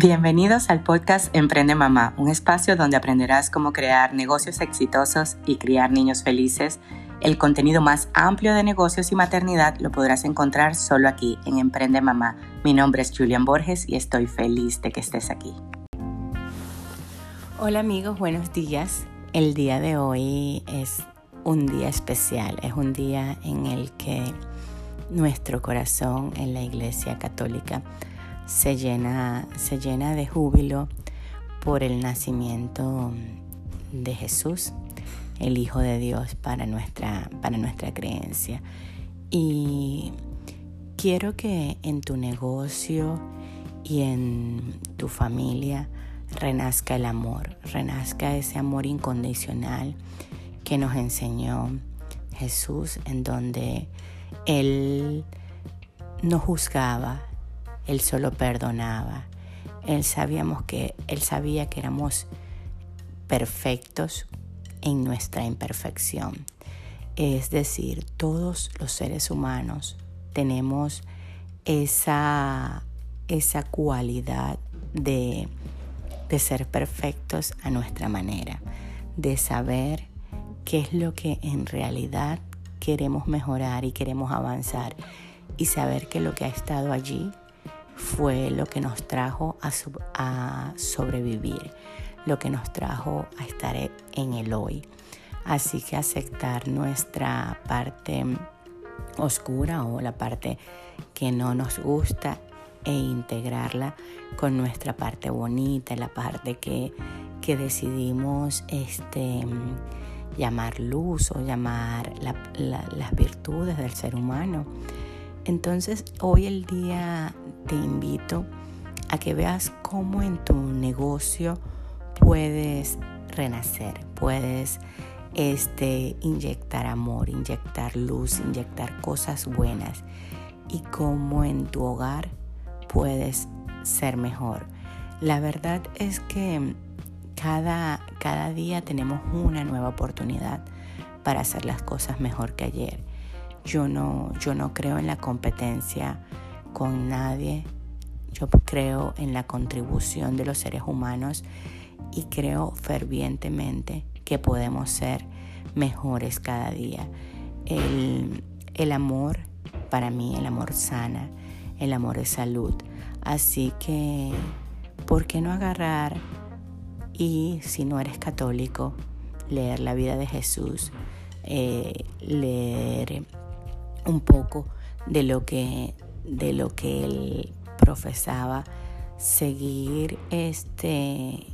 Bienvenidos al podcast Emprende Mamá, un espacio donde aprenderás cómo crear negocios exitosos y criar niños felices. El contenido más amplio de negocios y maternidad lo podrás encontrar solo aquí en Emprende Mamá. Mi nombre es Julian Borges y estoy feliz de que estés aquí. Hola amigos, buenos días. El día de hoy es un día especial, es un día en el que nuestro corazón en la Iglesia Católica se llena, se llena de júbilo por el nacimiento de Jesús, el Hijo de Dios para nuestra, para nuestra creencia. Y quiero que en tu negocio y en tu familia renazca el amor, renazca ese amor incondicional que nos enseñó Jesús, en donde Él no juzgaba, él solo perdonaba. Él sabíamos que él sabía que éramos perfectos en nuestra imperfección. Es decir, todos los seres humanos tenemos esa, esa cualidad de, de ser perfectos a nuestra manera, de saber qué es lo que en realidad queremos mejorar y queremos avanzar y saber que lo que ha estado allí fue lo que nos trajo a, sobrevivir, lo que nos trajo a estar en el hoy. Así que aceptar nuestra parte oscura o la parte que no nos gusta e integrarla con nuestra parte bonita, la parte que, decidimos este, llamar luz o llamar las virtudes del ser humano. Entonces hoy el día te invito a que veas cómo en tu negocio puedes renacer, puedes este, inyectar amor, inyectar luz, inyectar cosas buenas y cómo en tu hogar puedes ser mejor. La verdad es que cada, cada día tenemos una nueva oportunidad para hacer las cosas mejor que ayer. Yo no, yo no creo en la competencia con nadie. Yo creo en la contribución de los seres humanos y creo fervientemente que podemos ser mejores cada día. El, el amor, para mí, el amor sana, el amor es salud. Así que, ¿por qué no agarrar y, si no eres católico, leer la vida de Jesús, eh, leer un poco de lo que, de lo que él profesaba, seguir este,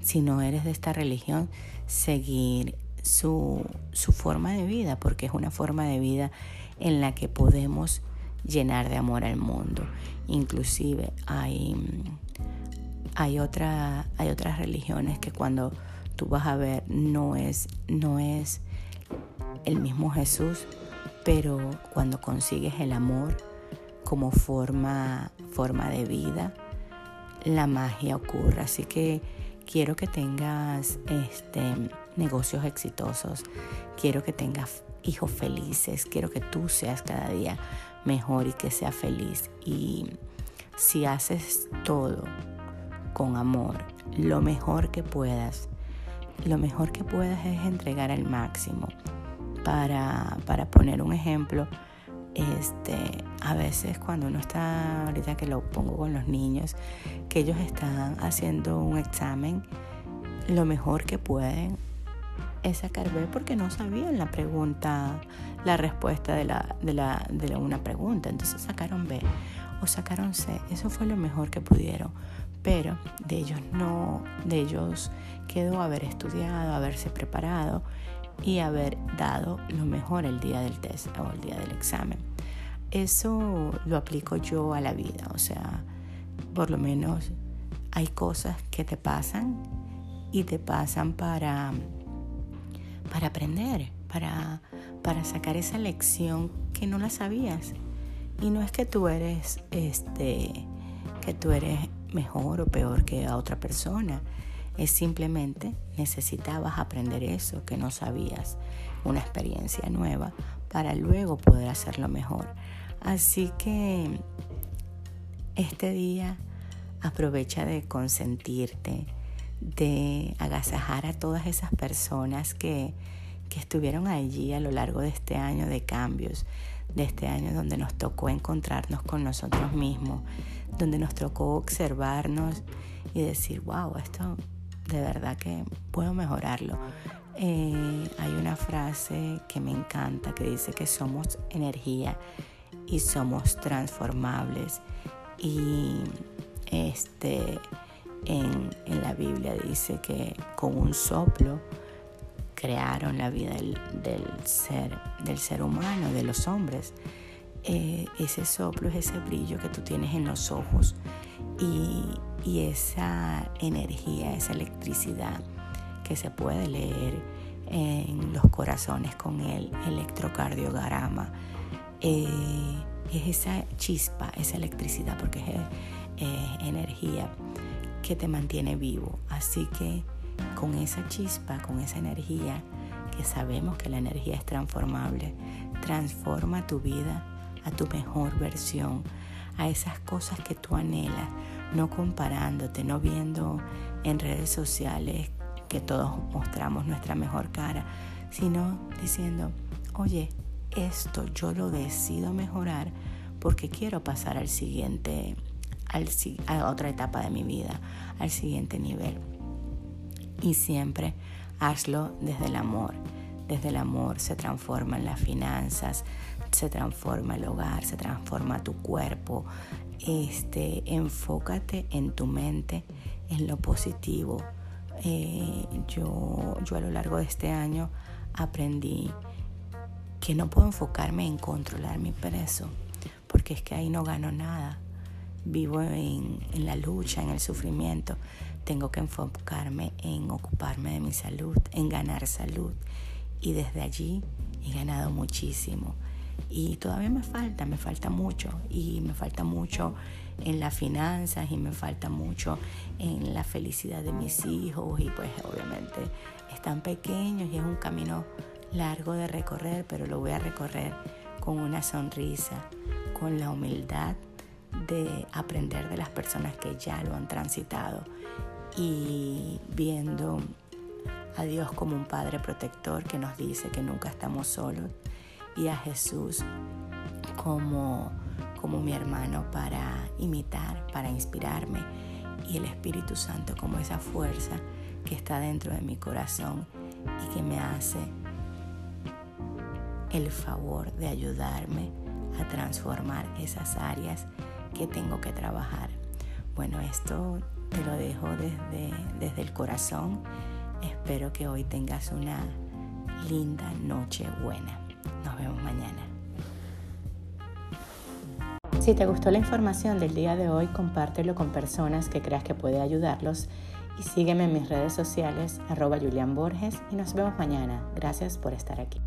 si no eres de esta religión, seguir su, su forma de vida, porque es una forma de vida en la que podemos llenar de amor al mundo. Inclusive hay, hay, otra, hay otras religiones que cuando tú vas a ver no es, no es el mismo Jesús, pero cuando consigues el amor como forma, forma de vida, la magia ocurre. Así que quiero que tengas este, negocios exitosos, quiero que tengas hijos felices, quiero que tú seas cada día mejor y que seas feliz. Y si haces todo con amor, lo mejor que puedas, lo mejor que puedas es entregar al máximo para, poner un ejemplo, este, a veces cuando uno está, ahorita que lo pongo con los niños, que ellos están haciendo un examen, lo mejor que pueden es sacar B porque no sabían la pregunta, la respuesta de, la, de, la, de una pregunta. Entonces sacaron B o sacaron C. Eso fue lo mejor que pudieron. Pero de ellos no, de ellos quedó haber estudiado, haberse preparado y haber dado lo mejor el día del test o el día del examen. Eso lo aplico yo a la vida, o sea, por lo menos hay cosas que te pasan y te pasan para, para aprender, para, para sacar esa lección que no la sabías. Y no es que tú eres este que tú eres mejor o peor que a otra persona, es simplemente necesitabas aprender eso que no sabías, una experiencia nueva, para luego poder hacerlo mejor. Así que este día aprovecha de consentirte, de agasajar a todas esas personas que, que estuvieron allí a lo largo de este año de cambios, de este año donde nos tocó encontrarnos con nosotros mismos, donde nos tocó observarnos y decir, wow, esto de verdad que puedo mejorarlo. Eh, hay una frase que me encanta que dice que somos energía y somos transformables. Y este, en, en la Biblia dice que con un soplo crearon la vida del, ser, del ser humano, de los hombres. Eh, ese soplo es ese brillo que tú tienes en los ojos y, y esa energía, esa electricidad que se puede leer en los corazones con el electrocardiograma. Eh, es esa chispa, esa electricidad, porque es energía que te mantiene vivo. Así que con esa chispa, con esa energía, que sabemos que la energía es transformable, transforma tu vida a tu mejor versión, a esas cosas que tú anhelas, no comparándote, no viendo en redes sociales que todos mostramos nuestra mejor cara, sino diciendo, oye, esto yo lo decido mejorar porque quiero pasar al siguiente, al, a otra etapa de mi vida, al siguiente nivel y siempre hazlo desde el amor. Desde el amor se transforman las finanzas, se transforma el hogar, se transforma tu cuerpo. Este, enfócate en tu mente, en lo positivo. Eh, yo, yo a lo largo de este año aprendí que no puedo enfocarme en controlar mi peso, porque es que ahí no gano nada. Vivo en, en la lucha, en el sufrimiento tengo que enfocarme en ocuparme de mi salud, en ganar salud. Y desde allí he ganado muchísimo. Y todavía me falta, me falta mucho. Y me falta mucho en las finanzas y me falta mucho en la felicidad de mis hijos. Y pues obviamente están pequeños y es un camino largo de recorrer, pero lo voy a recorrer con una sonrisa, con la humildad de aprender de las personas que ya lo han transitado y viendo a Dios como un Padre protector que nos dice que nunca estamos solos y a Jesús como, como mi hermano para imitar, para inspirarme y el Espíritu Santo como esa fuerza que está dentro de mi corazón y que me hace el favor de ayudarme a transformar esas áreas que tengo que trabajar. Bueno, esto te lo dejo desde, desde el corazón. Espero que hoy tengas una linda noche buena. Nos vemos mañana. Si te gustó la información del día de hoy, compártelo con personas que creas que puede ayudarlos y sígueme en mis redes sociales arroba Julián Borges y nos vemos mañana. Gracias por estar aquí.